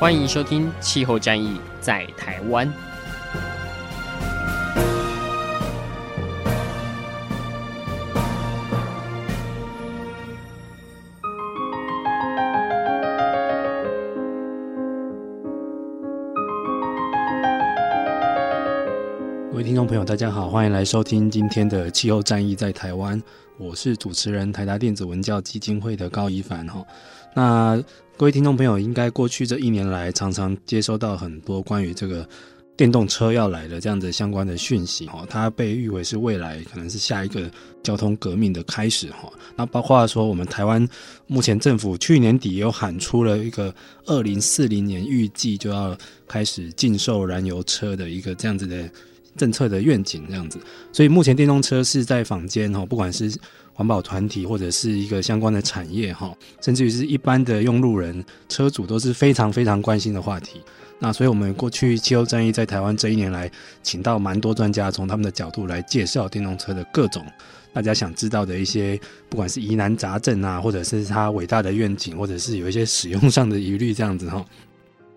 欢迎收听《气候战役在台湾》。各位听众朋友，大家好，欢迎来收听今天的《气候战役在台湾》，我是主持人台达电子文教基金会的高宜帆哈。那各位听众朋友，应该过去这一年来，常常接收到很多关于这个电动车要来的这样子相关的讯息哈。它被誉为是未来可能是下一个交通革命的开始哈。那包括说，我们台湾目前政府去年底有喊出了一个二零四零年预计就要开始禁售燃油车的一个这样子的政策的愿景这样子。所以目前电动车是在坊间哈，不管是环保团体或者是一个相关的产业哈，甚至于是一般的用路人、车主都是非常非常关心的话题。那所以，我们过去气候战役在台湾这一年来，请到蛮多专家，从他们的角度来介绍电动车的各种大家想知道的一些，不管是疑难杂症啊，或者是它伟大的愿景，或者是有一些使用上的疑虑这样子哈。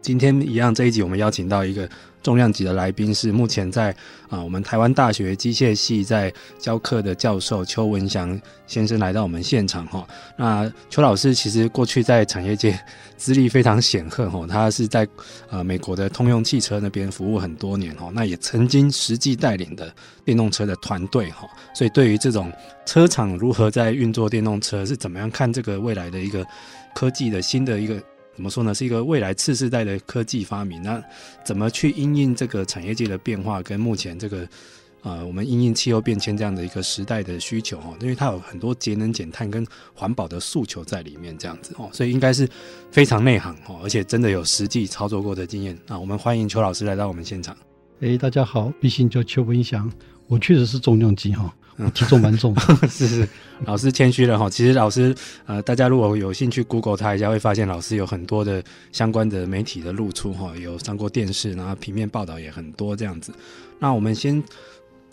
今天一样，这一集我们邀请到一个重量级的来宾，是目前在啊、我们台湾大学机械系在教课的教授邱文祥先生来到我们现场哈。那邱老师其实过去在产业界资历非常显赫哈，他是在呃美国的通用汽车那边服务很多年哈，那也曾经实际带领的电动车的团队哈，所以对于这种车厂如何在运作电动车，是怎么样看这个未来的一个科技的新的一个。怎么说呢？是一个未来次世代的科技发明。那怎么去因应这个产业界的变化，跟目前这个呃，我们因应气候变迁这样的一个时代的需求哦？因为它有很多节能减碳跟环保的诉求在里面，这样子哦，所以应该是非常内行哦，而且真的有实际操作过的经验。那我们欢迎邱老师来到我们现场。哎，大家好，毕姓叫邱文祥，我确实是重量级哈。嗯，体重蛮重，是是，老师谦虚了哈。其实老师，呃，大家如果有兴趣 Google 他一下，会发现老师有很多的相关的媒体的露出哈，有上过电视，然后平面报道也很多这样子。那我们先。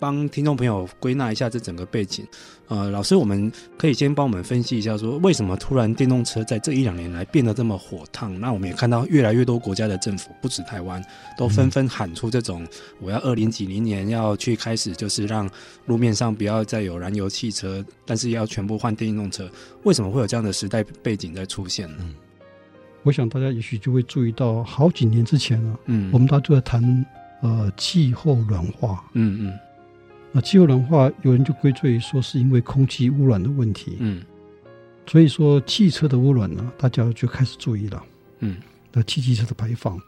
帮听众朋友归纳一下这整个背景，呃，老师，我们可以先帮我们分析一下，说为什么突然电动车在这一两年来变得这么火烫？那我们也看到越来越多国家的政府，不止台湾，都纷纷喊出这种，我要二零几零年要去开始，就是让路面上不要再有燃油汽车，但是要全部换电动车。为什么会有这样的时代背景在出现呢？我想大家也许就会注意到，好几年之前啊，嗯，我们大家都在谈呃气候软化，嗯嗯。那气候暖化，有人就归罪说是因为空气污染的问题。嗯，所以说汽车的污染呢，大家就开始注意了。嗯，那汽机车的排放，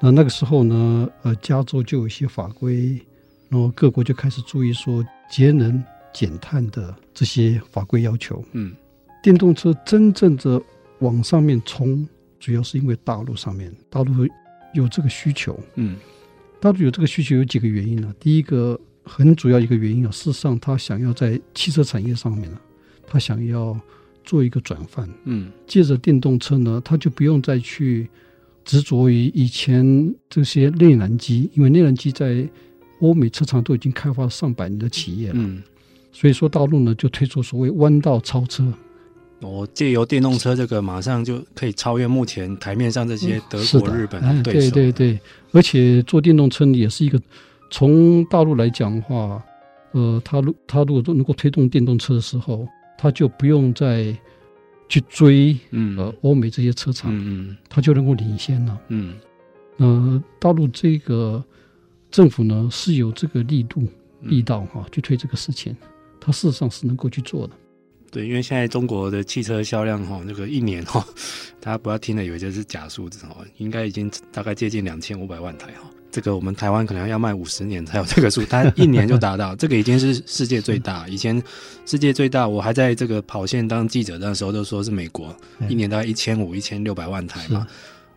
那那个时候呢，呃，加州就有一些法规，然后各国就开始注意说节能减碳的这些法规要求。嗯，电动车真正的往上面冲，主要是因为大陆上面大陆有这个需求。嗯，大陆有这个需求有几个原因呢？第一个。很主要一个原因啊，事实上他想要在汽车产业上面呢，他想要做一个转换，嗯，借着电动车呢，他就不用再去执着于以前这些内燃机，因为内燃机在欧美车厂都已经开发上百年的企业了，嗯，所以说大陆呢就推出所谓弯道超车，我，借由电动车这个马上就可以超越目前台面上这些德国、日本的对手，对对对，而且做电动车也是一个。从大陆来讲的话，呃，他如他如果都能够推动电动车的时候，他就不用再去追，嗯，呃，欧美这些车厂，嗯，他就能够领先了，嗯，呃，大陆这个政府呢是有这个力度力道哈、啊，去推这个事情，他事实上是能够去做的。对，因为现在中国的汽车销量哈，那个一年哈，大家不要听了以为这是假数字哈，应该已经大概接近两千五百万台哈。这个我们台湾可能要卖五十年才有这个数，它一年就达到，这个已经是世界最大。以前世界最大，我还在这个跑线当记者的时候，都说是美国，一年大概一千五、一千六百万台嘛。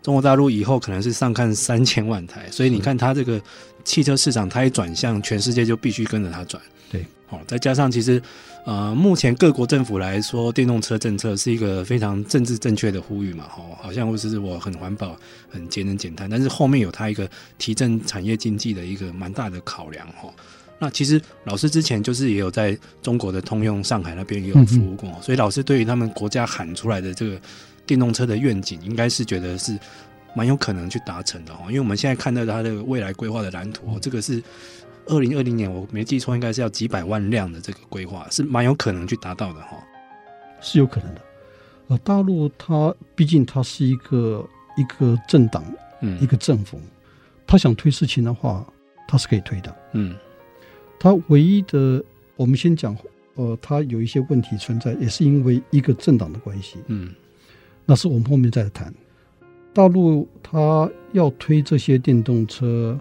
中国大陆以后可能是上看三千万台，所以你看它这个汽车市场，它一转向，全世界就必须跟着它转。对，好，再加上其实。呃，目前各国政府来说，电动车政策是一个非常政治正确的呼吁嘛，吼，好像或是我很环保、很节能减碳，但是后面有它一个提振产业经济的一个蛮大的考量，吼。那其实老师之前就是也有在中国的通用上海那边也有服务过，所以老师对于他们国家喊出来的这个电动车的愿景，应该是觉得是蛮有可能去达成的，哦，因为我们现在看到它的未来规划的蓝图，这个是。二零二零年，我没记错，应该是要几百万辆的这个规划，是蛮有可能去达到的哈。是有可能的。呃，大陆它毕竟它是一个一个政党，嗯，一个政府，他想推事情的话，他是可以推的。嗯，他唯一的，我们先讲，呃，他有一些问题存在，也是因为一个政党的关系。嗯，那是我们后面再谈。大陆他要推这些电动车。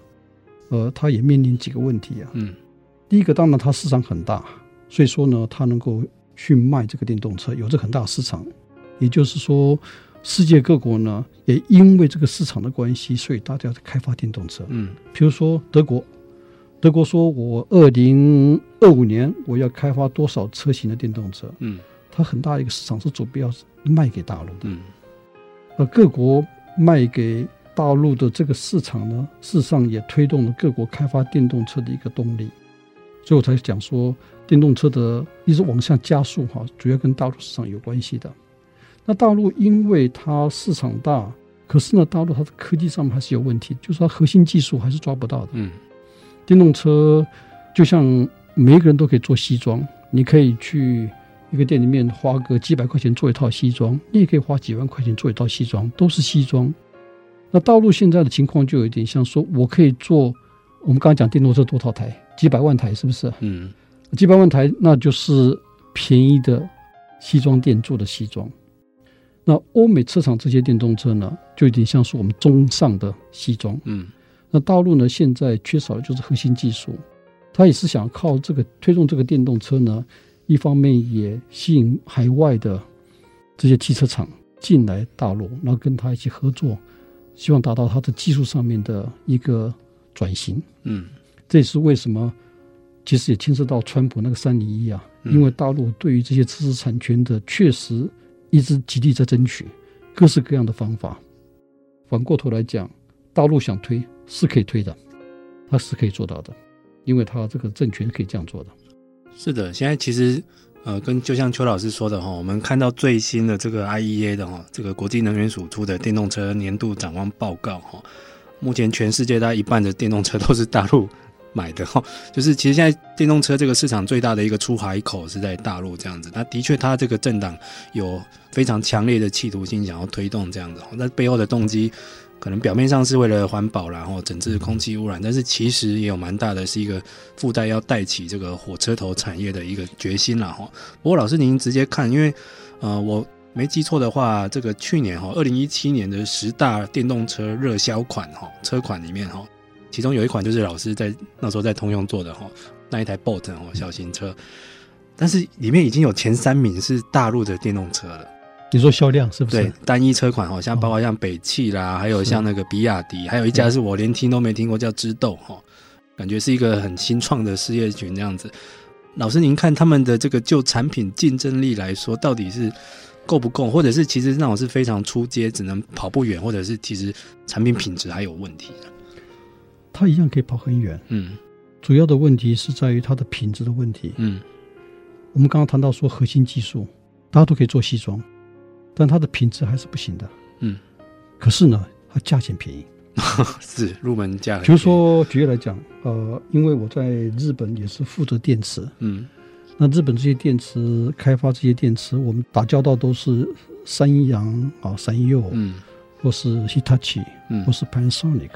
呃，它也面临几个问题啊。嗯，第一个当然它市场很大，所以说呢，它能够去卖这个电动车，有着很大的市场。也就是说，世界各国呢，也因为这个市场的关系，所以大家在开发电动车。嗯，比如说德国，德国说我二零二五年我要开发多少车型的电动车。嗯，它很大一个市场是主要卖给大陆的。嗯，而各国卖给。大陆的这个市场呢，事实上也推动了各国开发电动车的一个动力，所以我才讲说，电动车的一直往下加速哈，主要跟大陆市场有关系的。那大陆因为它市场大，可是呢，大陆它的科技上面还是有问题，就是它核心技术还是抓不到的。嗯，电动车就像每一个人都可以做西装，你可以去一个店里面花个几百块钱做一套西装，你也可以花几万块钱做一套西装，都是西装。那大陆现在的情况就有点像说，我可以做我们刚才讲电动车多少台，几百万台，是不是？嗯，几百万台，那就是便宜的西装店做的西装。那欧美车厂这些电动车呢，就有点像是我们中上的西装。嗯，那大陆呢，现在缺少的就是核心技术，他也是想靠这个推动这个电动车呢，一方面也吸引海外的这些汽车厂进来大陆，然后跟他一起合作。希望达到它的技术上面的一个转型，嗯，这也是为什么，其实也牵涉到川普那个三零一啊，因为大陆对于这些知识产权的确实一直极力在争取各式各样的方法。反过头来讲，大陆想推是可以推的，它是可以做到的，因为它这个政权可以这样做的。是的，现在其实。呃，跟就像邱老师说的哈，我们看到最新的这个 IEA 的哈，这个国际能源署出的电动车年度展望报告哈，目前全世界大概一半的电动车都是大陆买的哈，就是其实现在电动车这个市场最大的一个出海口是在大陆这样子，那的确它这个政党有非常强烈的企图心想要推动这样子，那背后的动机。可能表面上是为了环保，然后整治空气污染，但是其实也有蛮大的是一个附带要带起这个火车头产业的一个决心了哈。不过老师您直接看，因为呃我没记错的话，这个去年哈二零一七年的十大电动车热销款哈车款里面哈，其中有一款就是老师在那时候在通用做的哈那一台 Bolt 哦小型车，但是里面已经有前三名是大陆的电动车了。你说销量是不是？对，单一车款好像包括像北汽啦，还有像那个比亚迪，还有一家是我连听都没听过，叫知豆哈，感觉是一个很新创的事业群这样子。老师，您看他们的这个就产品竞争力来说，到底是够不够，或者是其实那种是非常出街，只能跑不远，或者是其实产品品质还有问题？它一样可以跑很远，嗯，主要的问题是在于它的品质的问题，嗯，我们刚刚谈到说核心技术，大家都可以做西装。但它的品质还是不行的，嗯，可是呢，它价钱便宜，是入门价。比如说，举例来讲，呃，因为我在日本也是负责电池，嗯，那日本这些电池开发这些电池，我们打交道都是三洋啊、三佑，嗯，或是 Hitachi，嗯，或是 Panasonic，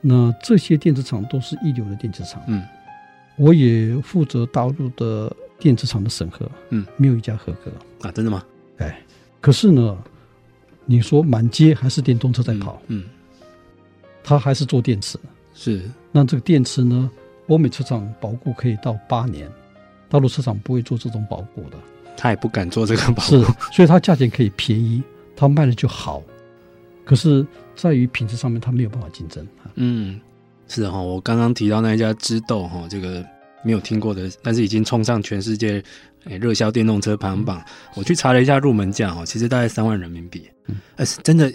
那这些电池厂都是一流的电池厂，嗯，我也负责大陆的电池厂的审核，嗯，没有一家合格。啊，真的吗？哎。可是呢，你说满街还是电动车在跑，嗯，他还是做电池，是，那这个电池呢，欧美车厂保固可以到八年，大陆车厂不会做这种保固的。他也不敢做这个保固，是，所以它价钱可以便宜，它卖的就好。可是在于品质上面，它没有办法竞争。嗯，是的哈，我刚刚提到那一家知豆哈，这个没有听过的，但是已经冲上全世界诶热销电动车排行榜。我去查了一下入门价哦，其实大概三万人民币，嗯，呃，真的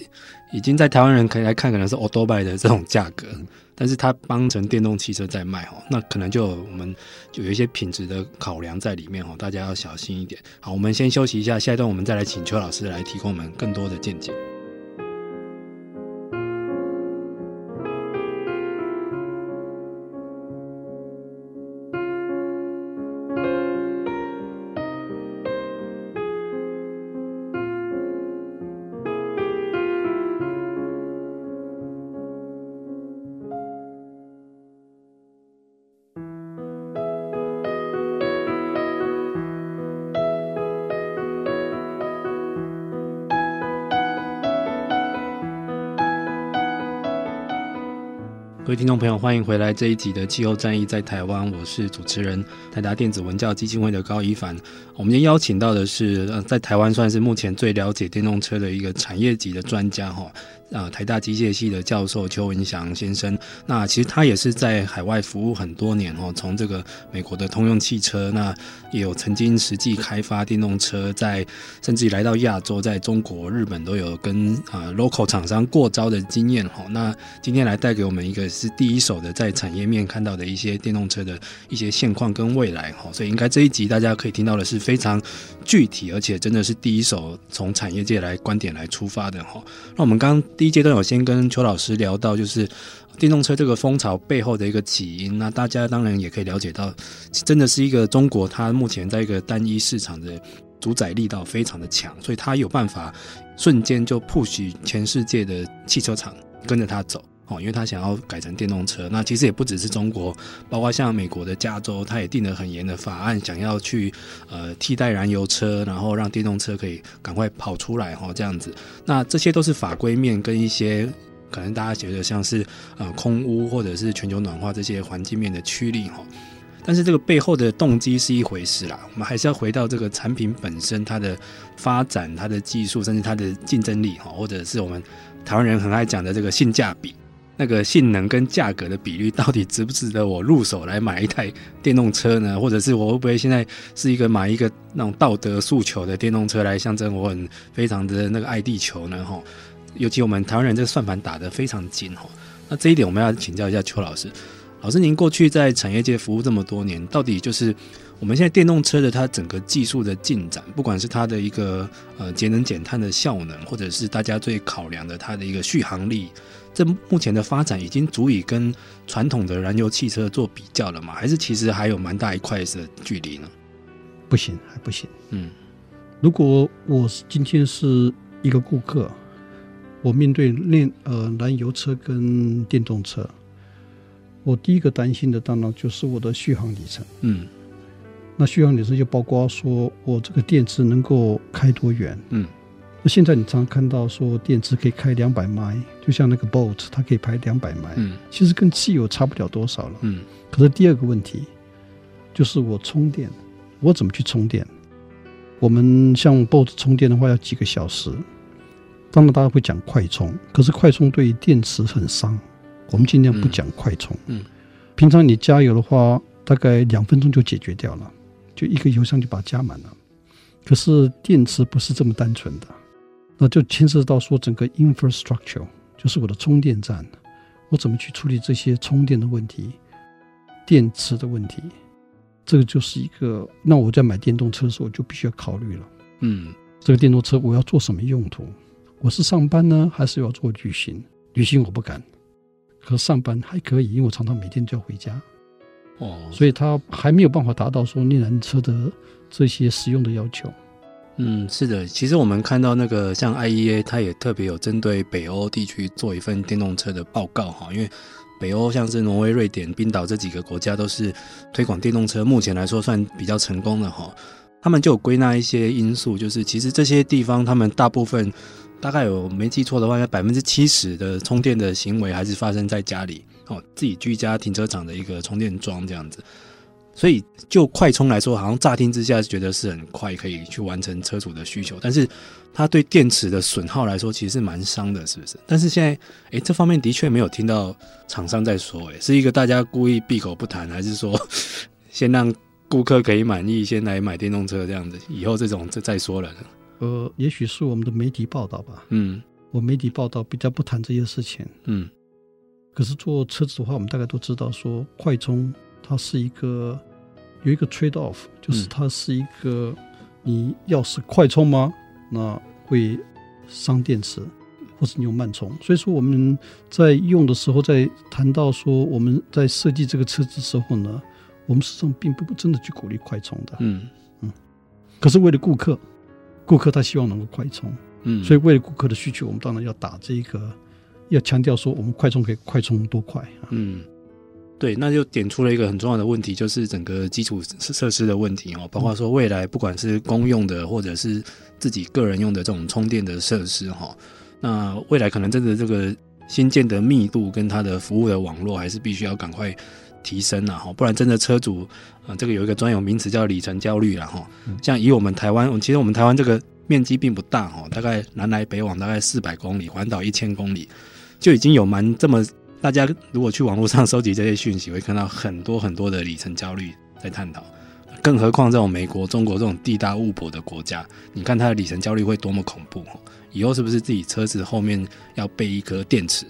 已经在台湾人可以来看，可能是 o d o b y 的这种价格。但是它帮成电动汽车在卖哦，那可能就我们就有一些品质的考量在里面哦，大家要小心一点。好，我们先休息一下，下一段我们再来请邱老师来提供我们更多的见解。各位听众朋友，欢迎回来这一集的气候战役在台湾，我是主持人台达电子文教基金会的高一凡。我们今天邀请到的是，呃，在台湾算是目前最了解电动车的一个产业级的专家哈。啊，台大机械系的教授邱文祥先生，那其实他也是在海外服务很多年哦，从这个美国的通用汽车，那也有曾经实际开发电动车，在甚至于来到亚洲，在中国、日本都有跟啊 local 厂商过招的经验哈。那今天来带给我们一个是第一手的在产业面看到的一些电动车的一些现况跟未来哈，所以应该这一集大家可以听到的是非常具体，而且真的是第一手从产业界来观点来出发的哈。那我们刚刚。第一阶段，有先跟邱老师聊到，就是电动车这个风潮背后的一个起因。那大家当然也可以了解到，真的是一个中国，它目前在一个单一市场的主宰力道非常的强，所以它有办法瞬间就 push 全世界的汽车厂跟着它走。哦，因为他想要改成电动车，那其实也不只是中国，包括像美国的加州，他也定了很严的法案，想要去呃替代燃油车，然后让电动车可以赶快跑出来哈，这样子。那这些都是法规面跟一些可能大家觉得像是呃空污或者是全球暖化这些环境面的驱力哈。但是这个背后的动机是一回事啦，我们还是要回到这个产品本身，它的发展、它的技术，甚至它的竞争力哈，或者是我们台湾人很爱讲的这个性价比。那个性能跟价格的比率到底值不值得我入手来买一台电动车呢？或者是我会不会现在是一个买一个那种道德诉求的电动车来象征我很非常的那个爱地球呢？哈，尤其我们台湾人这个算盘打得非常精哈。那这一点我们要请教一下邱老师。老师，您过去在产业界服务这么多年，到底就是我们现在电动车的它整个技术的进展，不管是它的一个呃节能减碳的效能，或者是大家最考量的它的一个续航力。这目前的发展已经足以跟传统的燃油汽车做比较了吗？还是其实还有蛮大一块的距离呢？不行，还不行。嗯，如果我今天是一个顾客，我面对炼呃燃油车跟电动车，我第一个担心的当然就是我的续航里程。嗯，那续航里程就包括说我这个电池能够开多远。嗯。那现在你常常看到说电池可以开两百迈，就像那个 Bolt，它可以开两百迈，嗯，其实跟汽油差不了多少了，嗯。可是第二个问题就是我充电，我怎么去充电？我们像 Bolt 充电的话要几个小时，当然大家会讲快充，可是快充对电池很伤，我们尽量不讲快充，嗯。嗯，平常你加油的话，大概两分钟就解决掉了，就一个油箱就把它加满了。可是电池不是这么单纯的。那就牵涉到说整个 infrastructure，就是我的充电站，我怎么去处理这些充电的问题、电池的问题，这个就是一个。那我在买电动车的时候，我就必须要考虑了。嗯，这个电动车我要做什么用途？我是上班呢，还是要做旅行？旅行我不敢，可上班还可以，因为我常常每天就要回家。哦，所以它还没有办法达到说内燃车的这些使用的要求。嗯，是的，其实我们看到那个像 IEA，它也特别有针对北欧地区做一份电动车的报告哈，因为北欧像是挪威、瑞典、冰岛这几个国家都是推广电动车，目前来说算比较成功的哈。他们就有归纳一些因素，就是其实这些地方他们大部分大概有没记错的话，百分之七十的充电的行为还是发生在家里。哦，自己居家停车场的一个充电桩这样子。所以就快充来说，好像乍听之下觉得是很快可以去完成车主的需求，但是它对电池的损耗来说其实是蛮伤的，是不是？但是现在，哎、欸，这方面的确没有听到厂商在说、欸，哎，是一个大家故意闭口不谈，还是说 先让顾客可以满意，先来买电动车这样子，以后这种再再说了呢？呃，也许是我们的媒体报道吧。嗯，我媒体报道比较不谈这些事情。嗯，可是做车子的话，我们大概都知道说快充。它是一个有一个 trade off，就是它是一个你要是快充吗？那会伤电池，或是你用慢充。所以说我们在用的时候，在谈到说我们在设计这个车子的时候呢，我们实际上并不真的去鼓励快充的。嗯嗯。可是为了顾客，顾客他希望能够快充，嗯，所以为了顾客的需求，我们当然要打这个，要强调说我们快充可以快充多快啊？嗯。对，那就点出了一个很重要的问题，就是整个基础设施的问题哦，包括说未来不管是公用的或者是自己个人用的这种充电的设施哈，那未来可能真的这个新建的密度跟它的服务的网络还是必须要赶快提升了哈，不然真的车主啊，这个有一个专有名词叫里程焦虑了哈。像以我们台湾，其实我们台湾这个面积并不大哈，大概南来北往大概四百公里，环岛一千公里，就已经有蛮这么。大家如果去网络上收集这些讯息，会看到很多很多的里程焦虑在探讨。更何况这种美国、中国这种地大物博的国家，你看它的里程焦虑会多么恐怖！以后是不是自己车子后面要备一颗电池？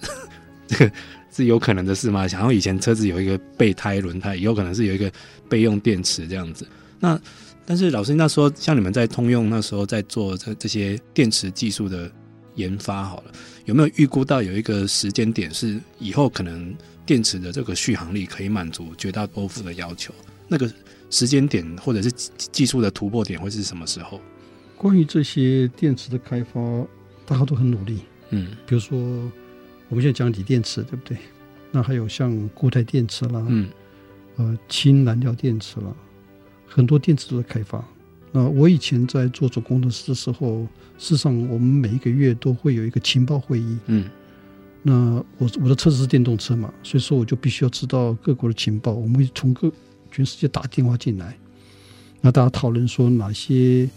这 个是有可能的事吗？想要以前车子有一个备胎轮胎，以后可能是有一个备用电池这样子。那但是老师那时候，像你们在通用那时候在做这这些电池技术的。研发好了，有没有预估到有一个时间点是以后可能电池的这个续航力可以满足绝大多数的要求？那个时间点或者是技术的突破点会是什么时候？关于这些电池的开发，大家都很努力。嗯，比如说我们现在讲锂电池，对不对？那还有像固态电池啦，嗯，呃，氢燃料电池啦，很多电池都在开发。那我以前在做总工程师的时候，事实上我们每一个月都会有一个情报会议。嗯，那我我的车子是电动车嘛，所以说我就必须要知道各国的情报。我们会从各全世界打电话进来，那大家讨论说哪些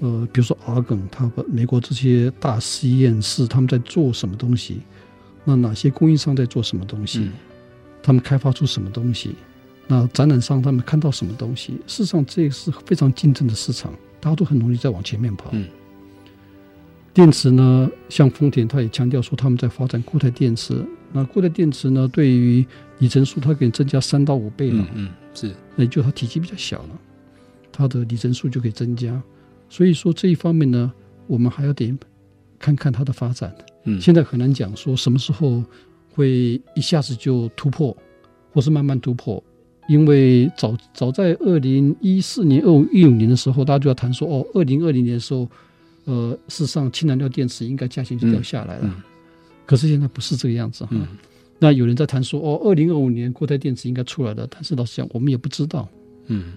呃，比如说 Argonne，他们美国这些大实验室他们在做什么东西？那哪些供应商在做什么东西？嗯，他们开发出什么东西？那展览上他们看到什么东西？事实上，这是非常竞争的市场，大家都很容易在往前面跑。嗯。电池呢，像丰田，他也强调说他们在发展固态电池。那固态电池呢，对于里程数，它可以增加三到五倍了。嗯，嗯，是。那也就它体积比较小了，它的里程数就可以增加。所以说这一方面呢，我们还要得看看它的发展。嗯。现在很难讲说什么时候会一下子就突破，或是慢慢突破。因为早早在二零一四年、二五一五年的时候，大家就要谈说，哦，二零二零年的时候，呃，事实上氢燃料电池应该价钱就掉下来了。嗯嗯、可是现在不是这个样子哈。嗯、那有人在谈说，哦，二零二五年固态电池应该出来了，但是老实讲，我们也不知道。嗯。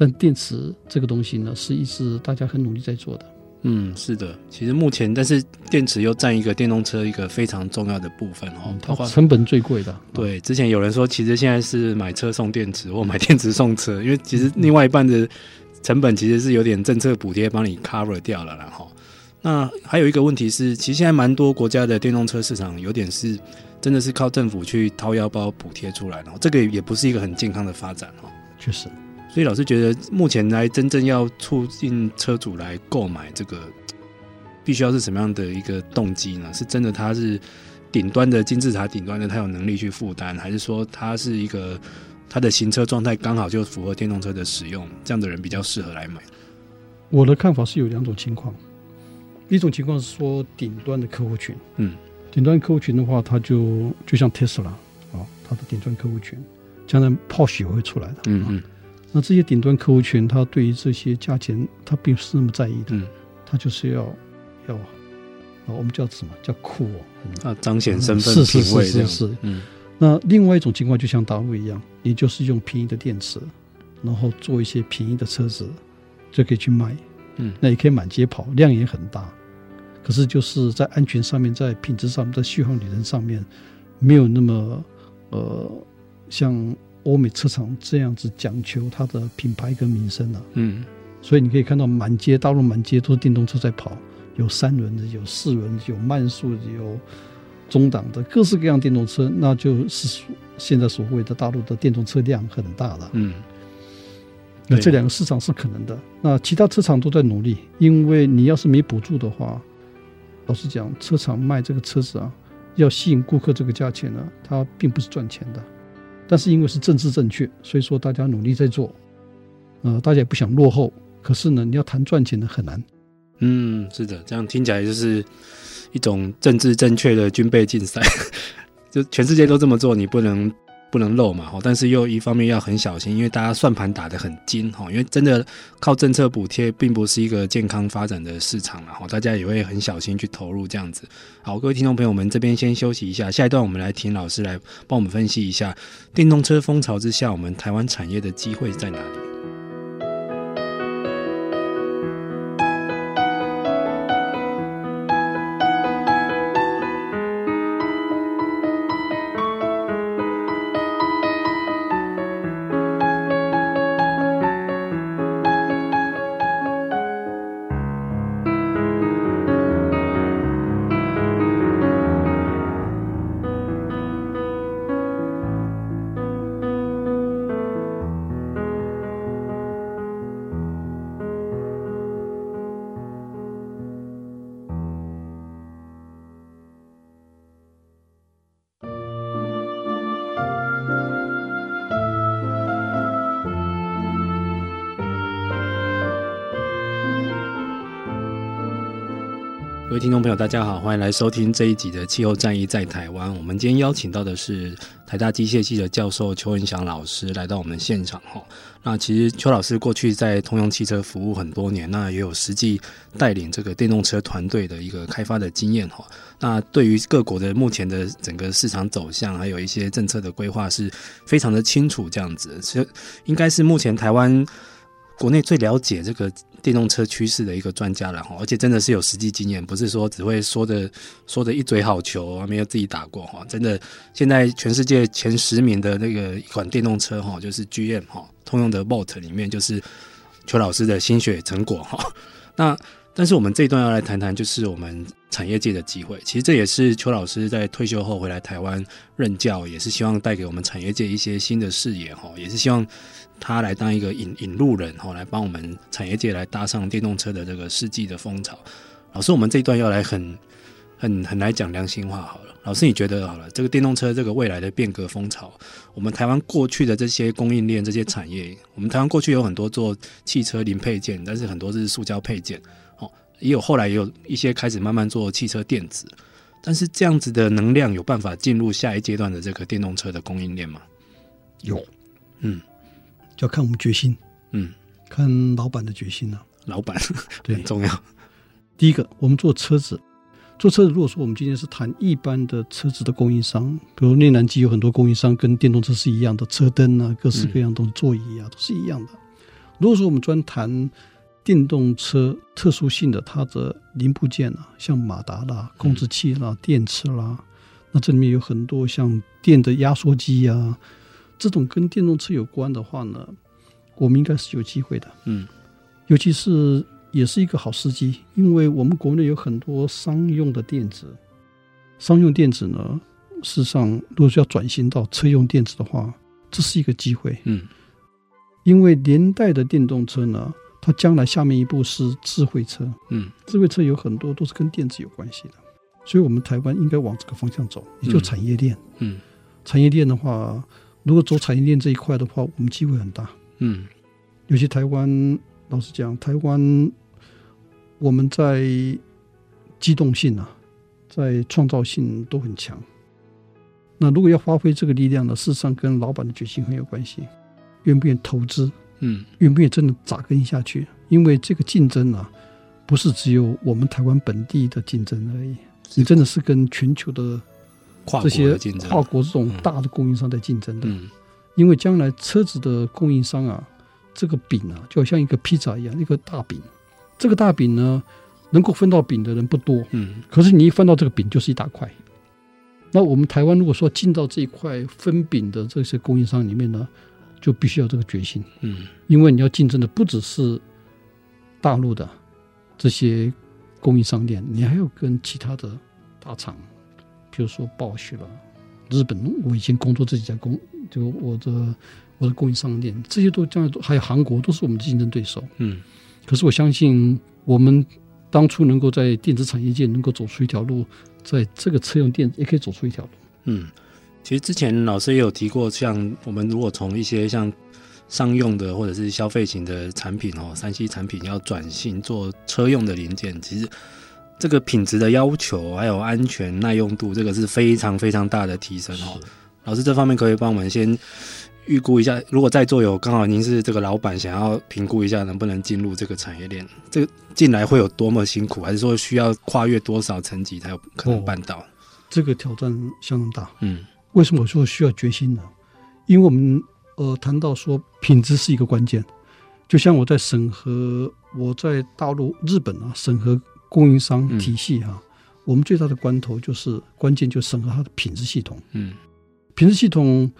但电池这个东西呢，是一直大家很努力在做的。嗯，是的，其实目前，但是电池又占一个电动车一个非常重要的部分哦，它成本最贵的。对，之前有人说，其实现在是买车送电池，或买电池送车，因为其实另外一半的成本其实是有点政策补贴帮你 cover 掉了，然后，那还有一个问题是，其实现在蛮多国家的电动车市场有点是真的是靠政府去掏腰包补贴出来，然后这个也不是一个很健康的发展哈，确实。所以老师觉得，目前来真正要促进车主来购买这个，必须要是什么样的一个动机呢？是真的他是顶端的金字塔顶端的，他有能力去负担，还是说他是一个他的行车状态刚好就符合电动车的使用，这样的人比较适合来买？我的看法是有两种情况，一种情况是说顶端的客户群，嗯，顶端客户群的话，他就就像特斯拉啊，他的顶端客户群，将来 Porsche 也会出来的，嗯嗯。那这些顶端客户群，他对于这些价钱，他并不是那么在意的。嗯，他就是要要啊，我们叫什么叫酷哦？啊，彰显身份品味是是是是是。嗯，那另外一种情况就像大陆一样，你就是用便宜的电池，然后做一些便宜的车子，就可以去卖。嗯，那也可以满街跑，量也很大。可是就是在安全上面，在品质上面，在续航里程上面，没有那么呃，像欧美车厂这样子讲求它的品牌跟名声了。嗯，所以你可以看到满街大陆满街都是电动车在跑，有三轮的，有四轮的，有慢速的，有中档的，各式各样电动车，那就是现在所谓的大陆的电动车量很大了。嗯，那这两个市场是可能的。那其他车厂都在努力，因为你要是没补助的话，老实讲，车厂卖这个车子啊。要吸引顾客这个价钱呢，它并不是赚钱的，但是因为是政治正确，所以说大家努力在做，呃，大家也不想落后，可是呢，你要谈赚钱呢很难。嗯，是的，这样听起来就是一种政治正确的军备竞赛，就全世界都这么做，你不能。不能漏嘛，但是又一方面要很小心，因为大家算盘打得很精哈，因为真的靠政策补贴并不是一个健康发展的市场，然后大家也会很小心去投入这样子。好，各位听众朋友们，这边先休息一下，下一段我们来听老师来帮我们分析一下电动车风潮之下，我们台湾产业的机会在哪里。大家好，欢迎来收听这一集的《气候战役在台湾》。我们今天邀请到的是台大机械系的教授邱文祥老师来到我们现场哈。那其实邱老师过去在通用汽车服务很多年，那也有实际带领这个电动车团队的一个开发的经验哈。那对于各国的目前的整个市场走向，还有一些政策的规划，是非常的清楚。这样子，其实应该是目前台湾国内最了解这个。电动车趋势的一个专家了哈，而且真的是有实际经验，不是说只会说的说的一嘴好球，没有自己打过哈。真的，现在全世界前十名的那个一款电动车哈，就是 GM 哈，通用的 Volt 里面就是邱老师的心血成果哈。那但是我们这一段要来谈谈，就是我们产业界的机会。其实这也是邱老师在退休后回来台湾任教，也是希望带给我们产业界一些新的视野哈，也是希望。他来当一个引引路人，哈，来帮我们产业界来搭上电动车的这个世纪的风潮。老师，我们这一段要来很很很来讲良心话好了。老师，你觉得好了，这个电动车这个未来的变革风潮，我们台湾过去的这些供应链、这些产业，我们台湾过去有很多做汽车零配件，但是很多是塑胶配件，哦，也有后来也有一些开始慢慢做汽车电子，但是这样子的能量有办法进入下一阶段的这个电动车的供应链吗？有，嗯。就要看我们决心，嗯，看老板的决心了、啊。老板 对很重要。第一个，我们做车子，做车子。如果说我们今天是谈一般的车子的供应商，比如内燃机有很多供应商跟电动车是一样的，车灯啊，各式各样都是座椅啊，都是一样的。如果说我们专谈电动车特殊性的它的零部件啊，像马达啦、控制器啦、电池啦，那这里面有很多像电的压缩机啊。这种跟电动车有关的话呢，我们应该是有机会的。嗯，尤其是也是一个好时机，因为我们国内有很多商用的电子，商用电子呢，事实上如果是要转型到车用电子的话，这是一个机会。嗯，因为连带的电动车呢，它将来下面一步是智慧车。嗯，智慧车有很多都是跟电子有关系的，所以我们台湾应该往这个方向走，也就产业链。嗯，嗯，产业链的话。如果走产业链这一块的话，我们机会很大。嗯，尤其台湾，老实讲，台湾我们在机动性啊，在创造性都很强。那如果要发挥这个力量呢，事实上跟老板的决心很有关系，愿不愿意投资？嗯，愿不愿意真的扎根下去？因为这个竞争啊，不是只有我们台湾本地的竞争而已，你真的是跟全球的。这些跨国这种大的供应商在竞争的，嗯，因为将来车子的供应商啊，这个饼啊，就好像一个披萨一样，一个大饼。这个大饼呢，能够分到饼的人不多，嗯，可是你一分到这个饼，就是一大块。那我们台湾如果说进到这一块分饼的这些供应商里面呢，就必须要这个决心，嗯，因为你要竞争的不只是大陆的这些供应商店，你还要跟其他的大厂，比如说暴雪了，日本，我以前工作这几家公，就我的我的供应商店，这些都将来都还有韩国，都是我们的竞争对手，嗯。可是我相信，我们当初能够在电子产业界能够走出一条路，在这个车用电子也可以走出一条路。嗯，其实之前老师也有提过，像我们如果从一些像商用的或者是消费型的产品哦，三 C 产品要转型做车用的零件，其实这个品质的要求还有安全耐用度，这个是非常非常大的提升哦。老师这方面可以帮我们先。预估一下，如果在座有刚好您是这个老板，想要评估一下能不能进入这个产业链，这个进来会有多么辛苦，还是说需要跨越多少层级才有可能办到？哦，这个挑战相当大。嗯，为什么说需要决心呢？因为我们呃谈到说品质是一个关键，就像我在审核我在大陆、日本啊审核供应商体系哈，啊，嗯，我们最大的关头就是关键，就审核它的品质系统。嗯，品质系统。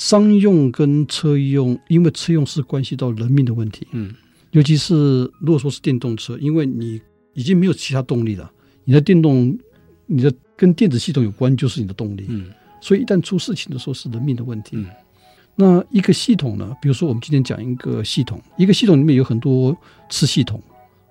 商用跟车用，因为车用是关系到人命的问题，嗯，尤其是如果说是电动车，因为你已经没有其他动力了，你的电动，你的跟电子系统有关就是你的动力，嗯，所以一旦出事情的时候是人命的问题，嗯，那一个系统呢，比如说我们今天讲一个系统，一个系统里面有很多次系统，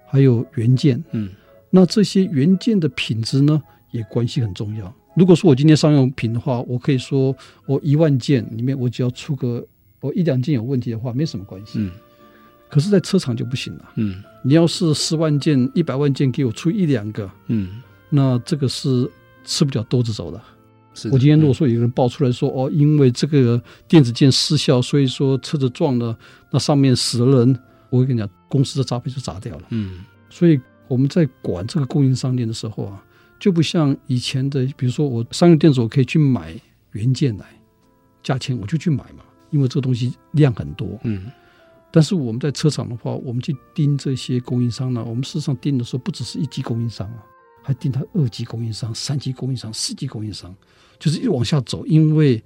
还有元件，嗯，那这些元件的品质呢，也关系很重要。如果说我今天商用品的话，我可以说我一万件里面我只要出个我一两件有问题的话，没什么关系。嗯。可是，在车厂就不行了。嗯。你要是十万件、一百万件给我出一两个，嗯，那这个是吃不了兜着走的。是的。我今天如果说有个人爆出来说，哦，因为这个电子件失效，所以说车子撞了，那上面死了人，我会跟你讲，公司的杂费就砸掉了。嗯。所以我们在管这个供应商店的时候啊。就不像以前的，比如说我商用电子，我可以去买原件来，价钱我就去买嘛，因为这个东西量很多。嗯，但是我们在车厂的话，我们去盯这些供应商呢，我们事实上盯的时候不只是一级供应商啊，还盯他二级供应商、三级供应商、四级供应商，就是一往下走，因为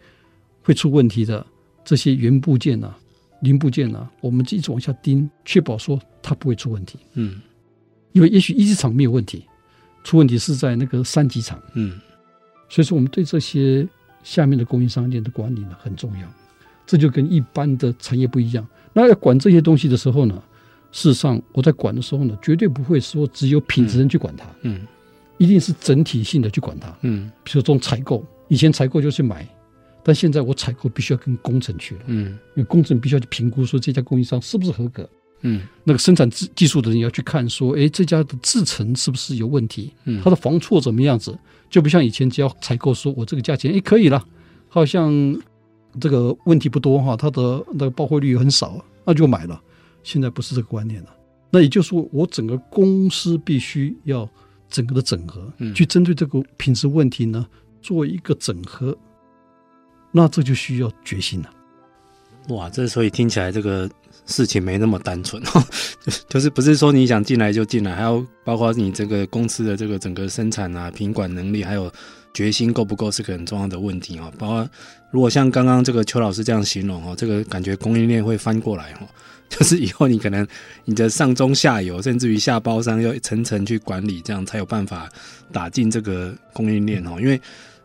会出问题的这些元部件啊、零部件啊，我们就一直往下盯，确保说它不会出问题。嗯，因为也许一级厂没有问题。出问题是在那个三级厂，嗯，所以说我们对这些下面的供应商链的管理呢很重要，这就跟一般的产业不一样。那要管这些东西的时候呢，事实上我在管的时候呢，绝对不会说只有品质人去管它，嗯，一定是整体性的去管它，嗯，比如说这种采购，以前采购就去买，但现在我采购必须要跟工程去了，嗯，因为工程必须要去评估说这家供应商是不是合格。嗯，那个生产技技术的人要去看，说，哎，这家的制程是不是有问题？嗯，它的防错怎么样子？就不像以前只要采购说，我这个价钱，哎，可以了，好像这个问题不多哈，它的那个报废率很少，那就买了。现在不是这个观念了。那也就是说，我整个公司必须要整个的整合，嗯，去针对这个品质问题呢，做一个整合。那这就需要决心了。哇，这所以听起来这个。事情没那么单纯，就是不是说你想进来就进来，还要包括你这个公司的这个整个生产啊、品管能力，还有决心够不够是个很重要的问题哦。包括如果像刚刚这个邱老师这样形容哦，这个感觉供应链会翻过来哦，就是以后你可能你的上中下游，甚至于下包商要层层去管理，这样才有办法打进这个供应链哦，因为。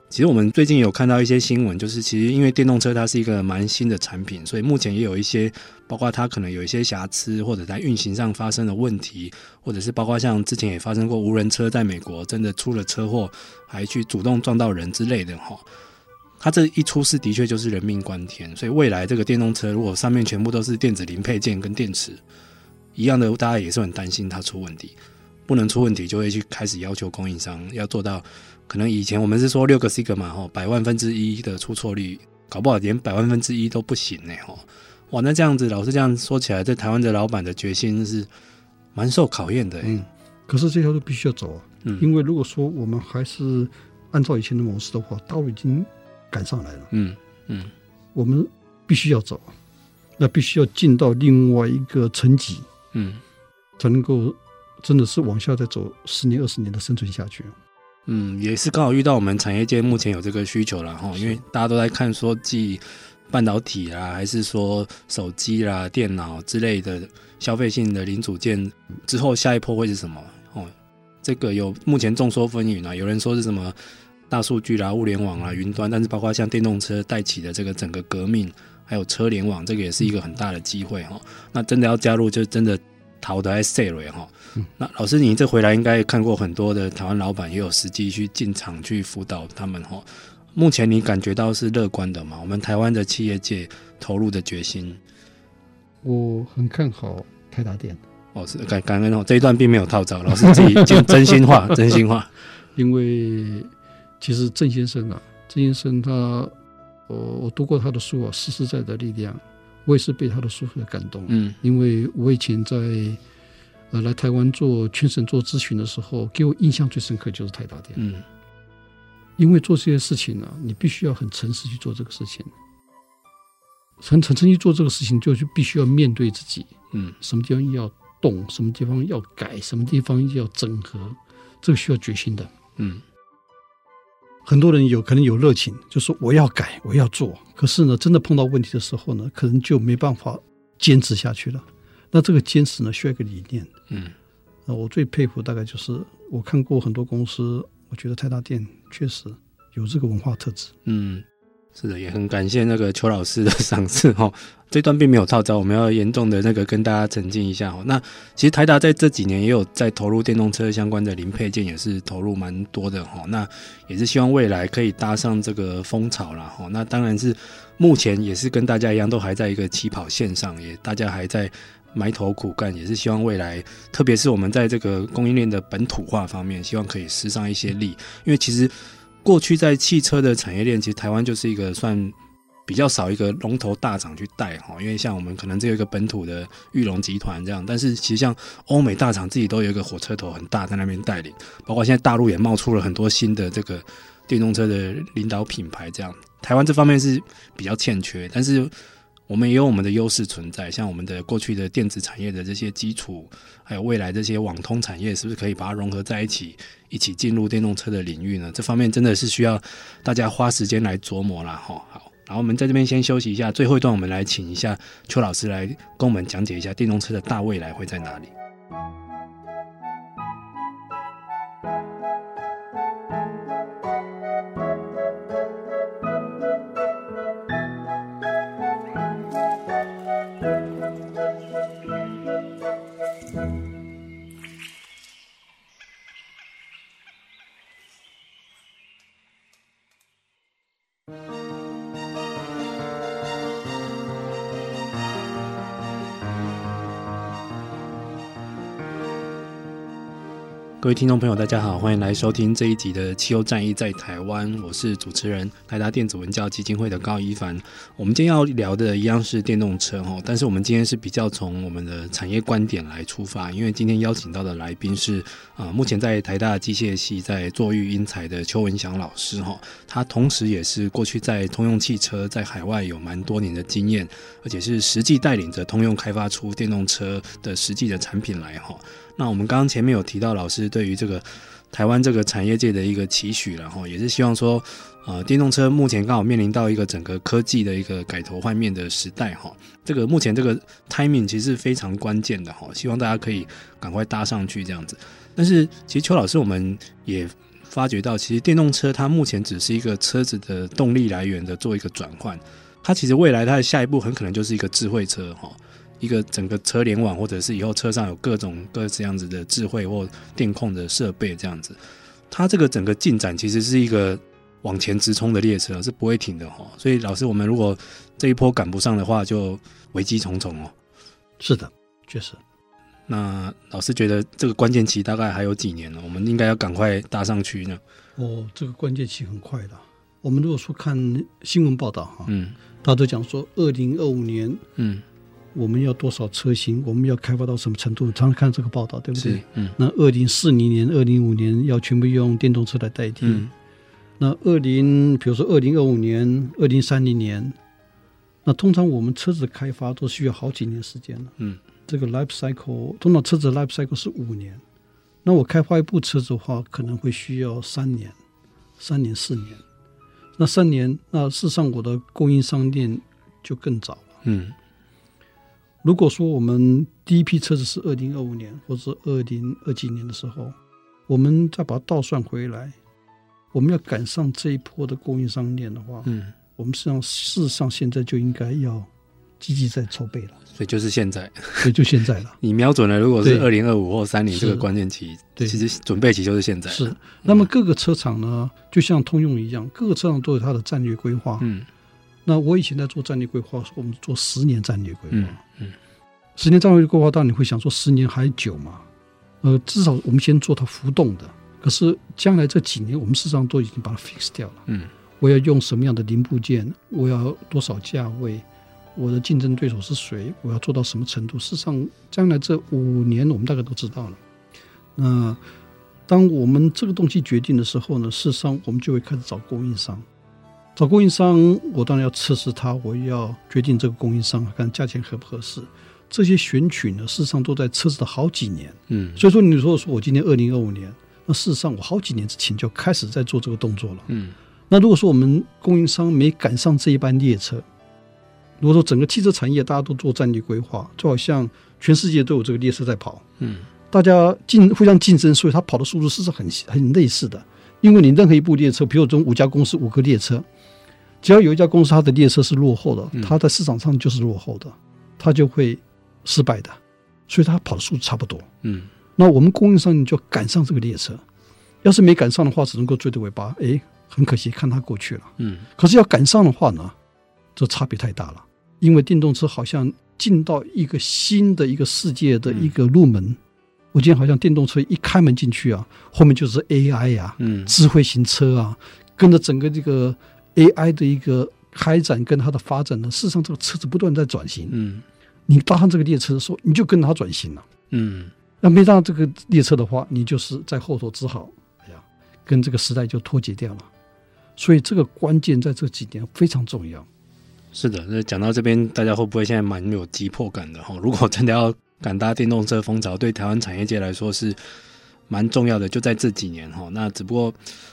其实我们最近有看到一些新闻，就是其实因为电动车它是一个蛮新的产品，所以目前也有一些，包括它可能有一些瑕疵，或者在运行上发生的问题，或者是包括像之前也发生过无人车在美国真的出了车祸，还去主动撞到人之类的哈。它这一出事的确就是人命关天，所以未来这个电动车如果上面全部都是电子零配件跟电池一样的，大家也是很担心它出问题，不能出问题就会去开始要求供应商要做到。可能以前我们是说六个 sigma 嘛，吼，百万分之一的出错率，搞不好连百万分之一都不行呢，哈，哇，那这样子，老师这样说起来，在台湾的老板的决心是蛮受考验的，嗯，可是这条路必须要走啊，嗯，因为如果说我们还是按照以前的模式的话，道路已经赶上来了，嗯嗯，我们必须要走，那必须要进到另外一个层级，嗯，才能够真的是往下再走十年二十年的生存下去。嗯，也是刚好遇到我们产业界目前有这个需求了哈，因为大家都在看说，继半导体啦，还是说手机啦、电脑之类的消费性的零组件之后，下一波会是什么？哦，这个有目前众说纷纭啊，有人说是什么大数据啦、物联网啦、云端，但是包括像电动车带起的这个整个革命，还有车联网，这个也是一个很大的机会哈。那真的要加入，就真的。好的，还是 Siri 哈。那老师，你这回来应该看过很多的台湾老板，也有实际去进场去辅导他们哈。目前你感觉到是乐观的吗？我们台湾的企业界投入的决心，我很看好开达店。哦，是感感恩哦。这一段并没有套招，老师自己 讲真心话，真心话。因为其实郑先生啊，郑先生他，呃，我读过他的书啊，《实实在在的力量》。我也是被他的书所感动，嗯，因为我以前在呃来台湾做全省做咨询的时候，给我印象最深刻就是台达电，嗯，因为做这些事情呢、啊，你必须要很诚实去做这个事情，很诚诚去做这个事情，就是必须要面对自己，嗯，什么地方要动，什么地方要改，什么地方要整合，这个需要决心的，嗯。很多人有可能有热情，就说我要改，我要做。可是呢，真的碰到问题的时候呢，可能就没办法坚持下去了。那这个坚持呢，需要一个理念。嗯，那我最佩服大概就是我看过很多公司，我觉得泰达电确实有这个文化特质。嗯。是的，也很感谢那个邱老师的赏识哈。这段并没有套招，我们要严重的那个跟大家澄清一下哦。那其实台达在这几年也有在投入电动车相关的零配件，也是投入蛮多的哈。那也是希望未来可以搭上这个风潮啦哈。那当然是目前也是跟大家一样，都还在一个起跑线上，也大家还在埋头苦干，也是希望未来，特别是我们在这个供应链的本土化方面，希望可以施上一些力，因为其实。过去在汽车的产业链，其实台湾就是一个算比较少一个龙头大厂去带哈，因为像我们可能只有一个本土的玉龙集团这样，但是其实像欧美大厂自己都有一个火车头很大在那边带领，包括现在大陆也冒出了很多新的这个电动车的领导品牌这样，台湾这方面是比较欠缺，但是。我们也有我们的优势存在，像我们的过去的电子产业的这些基础，还有未来这些网通产业，是不是可以把它融合在一起，一起进入电动车的领域呢？这方面真的是需要大家花时间来琢磨了。哈。好，然后我们在这边先休息一下，最后一段我们来请一下邱老师来跟我们讲解一下电动车的大未来会在哪里。各位听众朋友，大家好，欢迎来收听这一集的《汽油战役在台湾》，我是主持人台达电子文教基金会的高一帆。我们今天要聊的一样是电动车哈，但是我们今天是比较从我们的产业观点来出发，因为今天邀请到的来宾是啊，目前在台大机械系在做育英才的邱文祥老师哈，他同时也是过去在通用汽车在海外有蛮多年的经验，而且是实际带领着通用开发出电动车的实际的产品来哈。那我们刚刚前面有提到，老师对于这个台湾这个产业界的一个期许，然后也是希望说，呃，电动车目前刚好面临到一个整个科技的一个改头换面的时代，哈，这个目前这个 timing 其实是非常关键的，哈，希望大家可以赶快搭上去这样子。但是，其实邱老师我们也发觉到，其实电动车它目前只是一个车子的动力来源的做一个转换，它其实未来它的下一步很可能就是一个智慧车，哈。一个整个车联网，或者是以后车上有各种各这样子的智慧或电控的设备，这样子，它这个整个进展其实是一个往前直冲的列车，是不会停的哈。所以老师，我们如果这一波赶不上的话，就危机重重哦。是的，确实。那老师觉得这个关键期大概还有几年呢？我们应该要赶快搭上去呢？哦，这个关键期很快的。我们如果说看新闻报道哈，嗯，大家都讲说二零二五年，嗯。我们要多少车型？我们要开发到什么程度？常常看这个报道，对不对？嗯。那二零四零年、二零五年要全部用电动车来代替。嗯。那二零，比如说二零二五年、二零三零年，那通常我们车子开发都需要好几年时间了。嗯。这个 life cycle，通常车子 life cycle 是五年。那我开发一部车子的话，可能会需要三年、三年、四年。那三年，那事实上我的供应商链就更早了。嗯，如果说我们第一批车子是二零二五年或者是二零二几年的时候，我们再把它倒算回来，我们要赶上这一波的供应商链的话，嗯，我们实际上事实上现在就应该要积极在筹备了。所以就是现在，所以就现在了。你瞄准了，如果是二零二五或三零这个关键期，对，其实准备期就是现在。是。那么各个车厂呢，就像通用一样，各个车厂都有它的战略规划。嗯。那我以前在做战略规划，我们做十年战略规划。嗯。嗯。十年战略规划，当然你会想说十年还久嘛？呃，至少我们先做它浮动的。可是将来这几年，我们事实上都已经把它 fix 掉了。嗯。我要用什么样的零部件？我要多少价位？我的竞争对手是谁？我要做到什么程度？事实上，将来这五年我们大概都知道了。那当我们这个东西决定的时候呢，事实上我们就会开始找供应商。找供应商，我当然要测试它，我要决定这个供应商看价钱合不合适。这些选取呢，事实上都在测试了好几年。嗯，所以说你如果说我今年二零二五年，那事实上我好几年之前就开始在做这个动作了。嗯，那如果说我们供应商没赶上这一班列车，如果说整个汽车产业大家都做战略规划，就好像全世界都有这个列车在跑，嗯，大家竞互相竞争，所以它跑的速度是很很类似的。因为你任何一部列车，比如这种五家公司五个列车，只要有一家公司它的列车是落后的，它在市场上就是落后的，它就会失败的。所以它跑的速度差不多，嗯。那我们供应商你就赶上这个列车，要是没赶上的话，只能够追着尾巴，哎，很可惜，看它过去了，嗯。可是要赶上的话呢？这差别太大了，因为电动车好像进到一个新的一个世界的一个入门。嗯、我今天好像电动车一开门进去啊，后面就是 AI 呀、啊，嗯，智慧型车啊，跟着整个这个 AI 的一个开展跟它的发展呢，事实上这个车子不断在转型。嗯，你搭上这个列车的时候，你就跟它转型了。嗯，那没搭上这个列车的话，你就是在后头，只好哎呀，跟这个时代就脱节掉了。所以这个关键在这几年非常重要。是的，那讲到这边，大家会不会现在蛮有急迫感的哈？如果真的要赶搭电动车风潮，对台湾产业界来说是蛮重要的，就在这几年哈。那只不过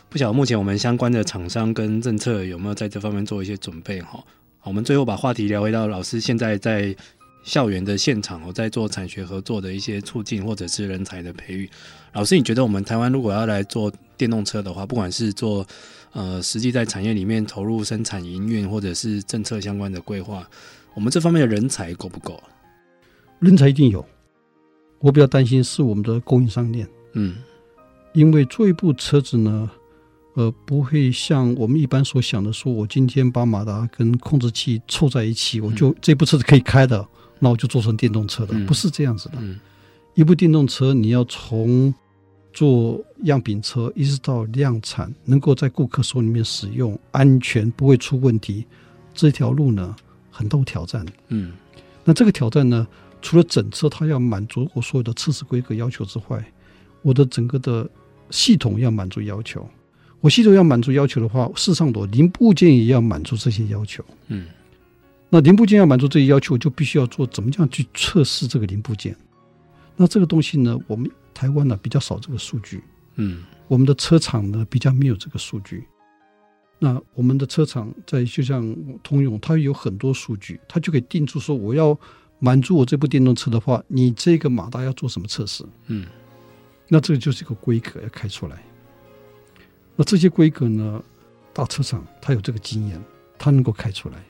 不晓得目前我们相关的厂商跟政策有没有在这方面做一些准备哈？我们最后把话题聊回到老师现在在校园的现场我，在做产学合作的一些促进或者是人才的培育。老师，你觉得我们台湾如果要来做电动车的话，不管是做呃，实际在产业里面投入生产营运，或者是政策相关的规划，我们这方面的人才够不够？人才一定有，我比较担心是我们的供应商链。嗯，因为做一部车子呢，呃，不会像我们一般所想的，说我今天把马达跟控制器凑在一起，我就这部车子可以开的，那我就做成电动车的，不是这样子的。一部电动车你要从做样品车，一直到量产，能够在顾客手里面使用，安全不会出问题，这条路呢，很多挑战。嗯，那这个挑战呢，除了整车它要满足我所有的测试规格要求之外，我的整个的系统要满足要求。我系统要满足要求的话，事实上我零部件也要满足这些要求。嗯，那零部件要满足这些要求，就必须要做怎么样去测试这个零部件。那这个东西呢，我们。台湾呢比较少这个数据，嗯，我们的车厂呢比较没有这个数据。那我们的车厂在就像通用，它有很多数据，它就可以定出说，我要满足我这部电动车的话，你这个马达要做什么测试？嗯，那这个就是一个规格要开出来。那这些规格呢，大车厂它有这个经验，它能够开出来。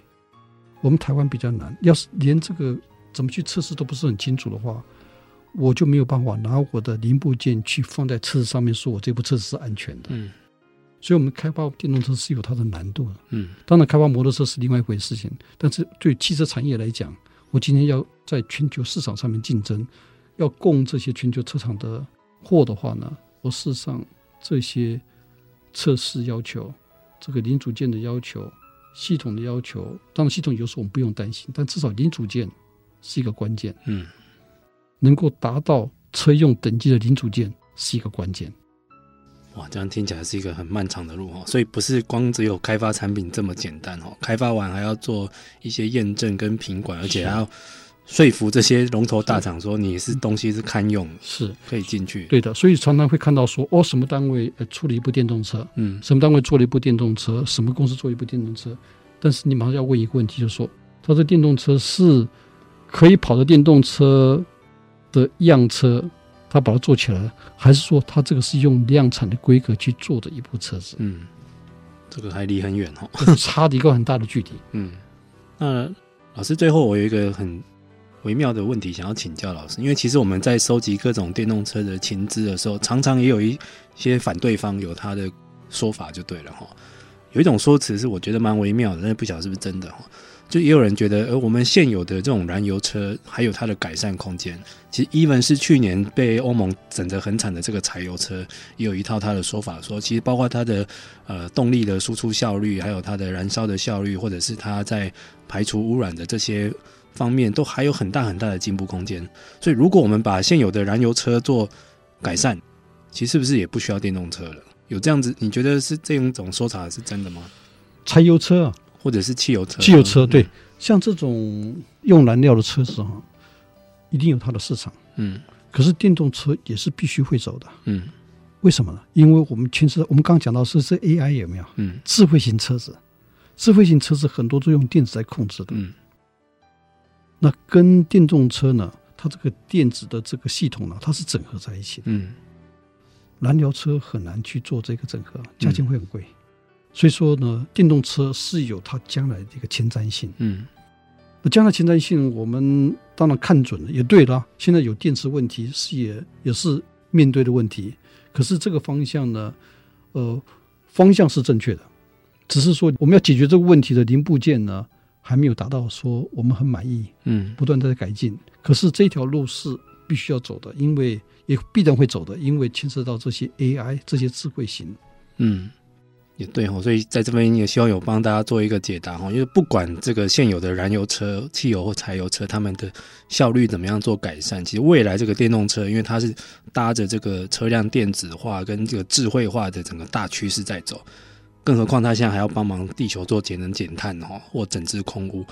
我们台湾比较难，要是连这个怎么去测试都不是很清楚的话。我就没有办法拿我的零部件去放在车子上面，说我这部车子是安全的。嗯，所以，我们开发电动车是有它的难度的。嗯，当然，开发摩托车是另外一回事情。但是，对汽车产业来讲，我今天要在全球市场上面竞争，要供这些全球车厂的货的话呢，我事实上这些测试要求、这个零组件的要求、系统的要求，当然系统有时候我们不用担心，但至少零组件是一个关键。嗯。能够达到车用等级的零组件是一个关键。哇，这样听起来是一个很漫长的路哈，所以不是光只有开发产品这么简单哈，开发完还要做一些验证跟品管，而且还要说服这些龙头大厂说你是东西是堪用，是可以进去。对的，所以常常会看到说哦，什么单位呃出了一部电动车，嗯，什么单位做了一部电动车，什么公司做一部电动车，但是你马上要问一个问题，就是说，它这电动车是可以跑的电动车的样车，它把它做起来，还是说它这个是用量产的规格去做的一部车子？嗯，这个还离很远哦，差的一个很大的距离。嗯，那老师最后我有一个很。微妙的问题想要请教老师，因为其实我们在收集各种电动车的情资的时候，常常也有一些反对方有他的说法，就对了哈。有一种说辞是我觉得蛮微妙的，但是不晓得是不是真的哈。就也有人觉得，呃，我们现有的这种燃油车还有它的改善空间。其实，even 是去年被欧盟整得很惨的这个柴油车，也有一套他的说法，说其实包括它的呃动力的输出效率，还有它的燃烧的效率，或者是它在排除污染的这些。方面都还有很大很大的进步空间，所以如果我们把现有的燃油车做改善，其实是不是也不需要电动车了？有这样子，你觉得是这种种说法是真的吗？柴油车啊，或者是汽油车？汽油车对，像这种用燃料的车子哈，一定有它的市场。嗯，可是电动车也是必须会走的。嗯，为什么呢？因为我们其实我们刚刚讲到是是 AI 有没有？嗯，智慧型车子，智慧型车子很多都用电子来控制的。嗯。那跟电动车呢，它这个电子的这个系统呢，它是整合在一起的。嗯，燃油车很难去做这个整合，价钱会很贵。嗯、所以说呢，电动车是有它将来的一个前瞻性。嗯，那将来前瞻性，我们当然看准了，也对了。现在有电池问题，是也也是面对的问题。可是这个方向呢，呃，方向是正确的，只是说我们要解决这个问题的零部件呢。还没有达到说我们很满意，嗯，不断在改进。可是这条路是必须要走的，因为也必然会走的，因为牵涉到这些 AI 这些智慧型，嗯，也对哈。所以在这边也希望有帮大家做一个解答哈，因为不管这个现有的燃油车、汽油或柴油车，他们的效率怎么样做改善，其实未来这个电动车，因为它是搭着这个车辆电子化跟这个智慧化的整个大趋势在走。更何况，他现在还要帮忙地球做节能减碳哈，或整治空污，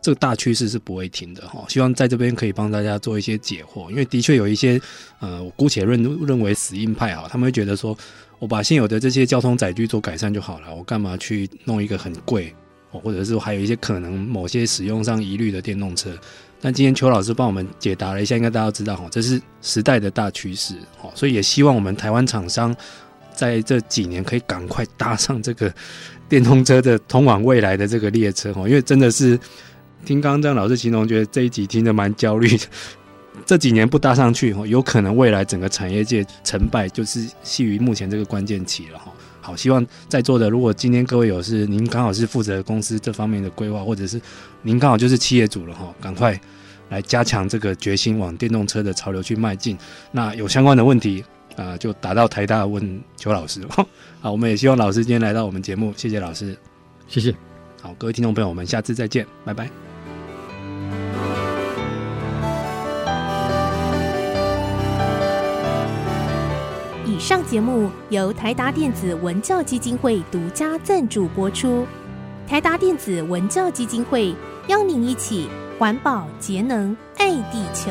这个大趋势是不会停的哈。希望在这边可以帮大家做一些解惑，因为的确有一些呃，我姑且认认为死硬派哈，他们会觉得说，我把现有的这些交通载具做改善就好了，我干嘛去弄一个很贵哦，或者是还有一些可能某些使用上疑虑的电动车？但今天邱老师帮我们解答了一下，应该大家都知道哈，这是时代的大趋势哈，所以也希望我们台湾厂商。在这几年，可以赶快搭上这个电动车的通往未来的这个列车哦，因为真的是听刚刚这样老师形容，觉得这一集听得蛮焦虑的。这几年不搭上去哦，有可能未来整个产业界成败就是系于目前这个关键期了哈。好，希望在座的，如果今天各位有是您刚好是负责公司这方面的规划，或者是您刚好就是企业主了哈，赶快来加强这个决心，往电动车的潮流去迈进。那有相关的问题。啊，就打到台大问邱老师。好，我们也希望老师今天来到我们节目，谢谢老师，谢谢。好，各位听众朋友，我们下次再见，拜拜。以上节目由台达电子文教基金会独家赞助播出。台达电子文教基金会邀您一起环保节能，爱地球。